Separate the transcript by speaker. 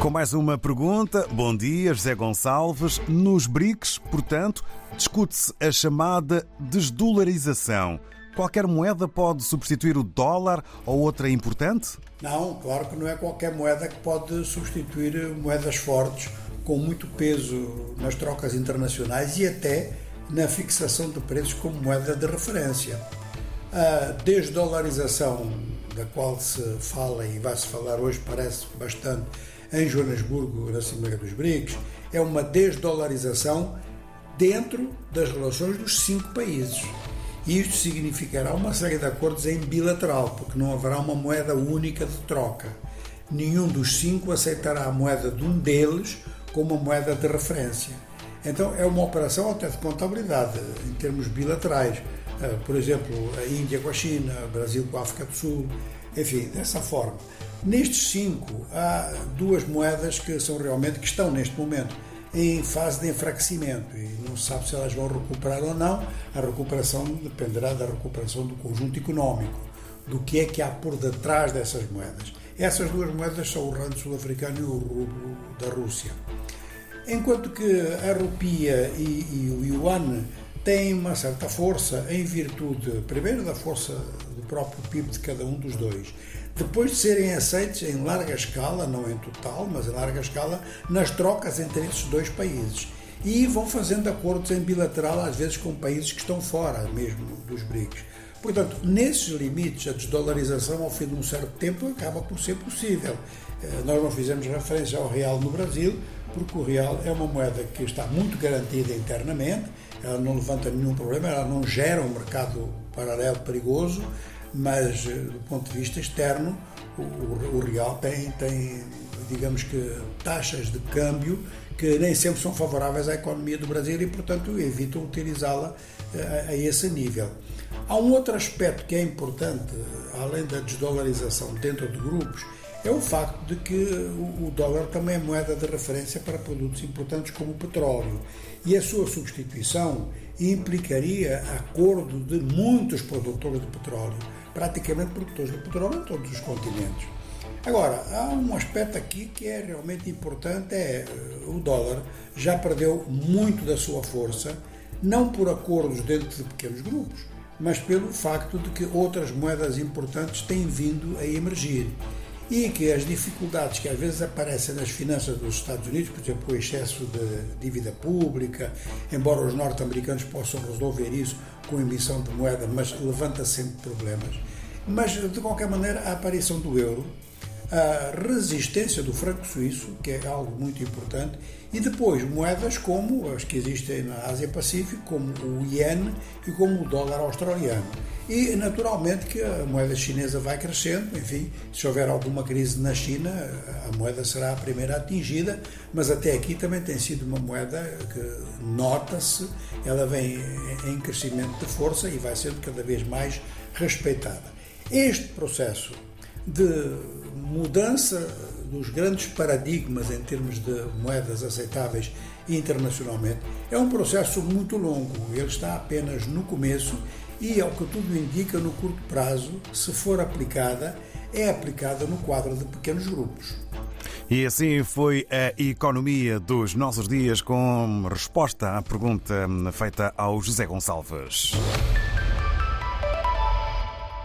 Speaker 1: Com mais uma pergunta, bom dia, José Gonçalves. Nos BRICS, portanto, discute-se a chamada desdolarização. Qualquer moeda pode substituir o dólar ou outra importante?
Speaker 2: Não, claro que não é qualquer moeda que pode substituir moedas fortes com muito peso nas trocas internacionais e até na fixação de preços como moeda de referência. A desdolarização da qual se fala e vai-se falar hoje, parece bastante, em Joanesburgo, na Cimeira dos BRICS, é uma desdolarização dentro das relações dos cinco países. E isto significará uma série de acordos em bilateral, porque não haverá uma moeda única de troca. Nenhum dos cinco aceitará a moeda de um deles como uma moeda de referência. Então é uma operação até de contabilidade, em termos bilaterais. Ah, por exemplo, a Índia com a China, o Brasil com a África do Sul, enfim, dessa forma. Nestes cinco, há duas moedas que são realmente, que estão neste momento em fase de enfraquecimento e não se sabe se elas vão recuperar ou não. A recuperação dependerá da recuperação do conjunto económico, do que é que há por detrás dessas moedas. Essas duas moedas são o rand sul-africano e o rublo da Rússia. Enquanto que a rupia e, e o yuan têm uma certa força em virtude, primeiro, da força do próprio PIB de cada um dos dois, depois de serem aceitos em larga escala, não em total, mas em larga escala, nas trocas entre esses dois países. E vão fazendo acordos em bilateral, às vezes com países que estão fora mesmo dos BRICS. Portanto, nesses limites, a desdolarização ao fim de um certo tempo acaba por ser possível. Eh, nós não fizemos referência ao real no Brasil, porque o real é uma moeda que está muito garantida internamente, ela não levanta nenhum problema, ela não gera um mercado paralelo perigoso, mas eh, do ponto de vista externo, o, o, real tem, tem, digamos que, taxas de câmbio que nem sempre são favoráveis à economia do Brasil e, portanto, evitam utilizá-la a, eh, a esse nível. Há um outro aspecto que é importante, além da desdolarização dentro de grupos, é o facto de que o dólar também é moeda de referência para produtos importantes como o petróleo. E a sua substituição implicaria acordo de muitos produtores de petróleo, praticamente produtores de petróleo em todos os continentes. Agora, há um aspecto aqui que é realmente importante, é eh, o dólar já perdeu muito da sua força, não por acordos dentro de pequenos grupos, mas pelo facto de que outras moedas importantes têm vindo a emergir e que as dificuldades que às vezes aparecem nas finanças dos Estados Unidos, por exemplo, o excesso de dívida pública, embora os norte-americanos possam resolver isso com emissão de moeda, mas levanta sempre problemas. Mas, de qualquer maneira, a aparição do euro a resistência do franco suíço, que é algo muito importante, e depois moedas como as que existem na Ásia Pacífico, como o iene e como o dólar australiano. E naturalmente que a moeda chinesa vai crescendo, enfim, se houver alguma crise na China, a moeda será a primeira atingida, mas até aqui também tem sido uma moeda que nota-se, ela vem em crescimento de força e vai sendo cada vez mais respeitada. Este processo de mudança dos grandes paradigmas em termos de moedas aceitáveis internacionalmente é um processo muito longo. Ele está apenas no começo e, ao que tudo indica, no curto prazo, se for aplicada, é aplicada no quadro de pequenos grupos.
Speaker 1: E assim foi a economia dos nossos dias com resposta à pergunta feita ao José Gonçalves.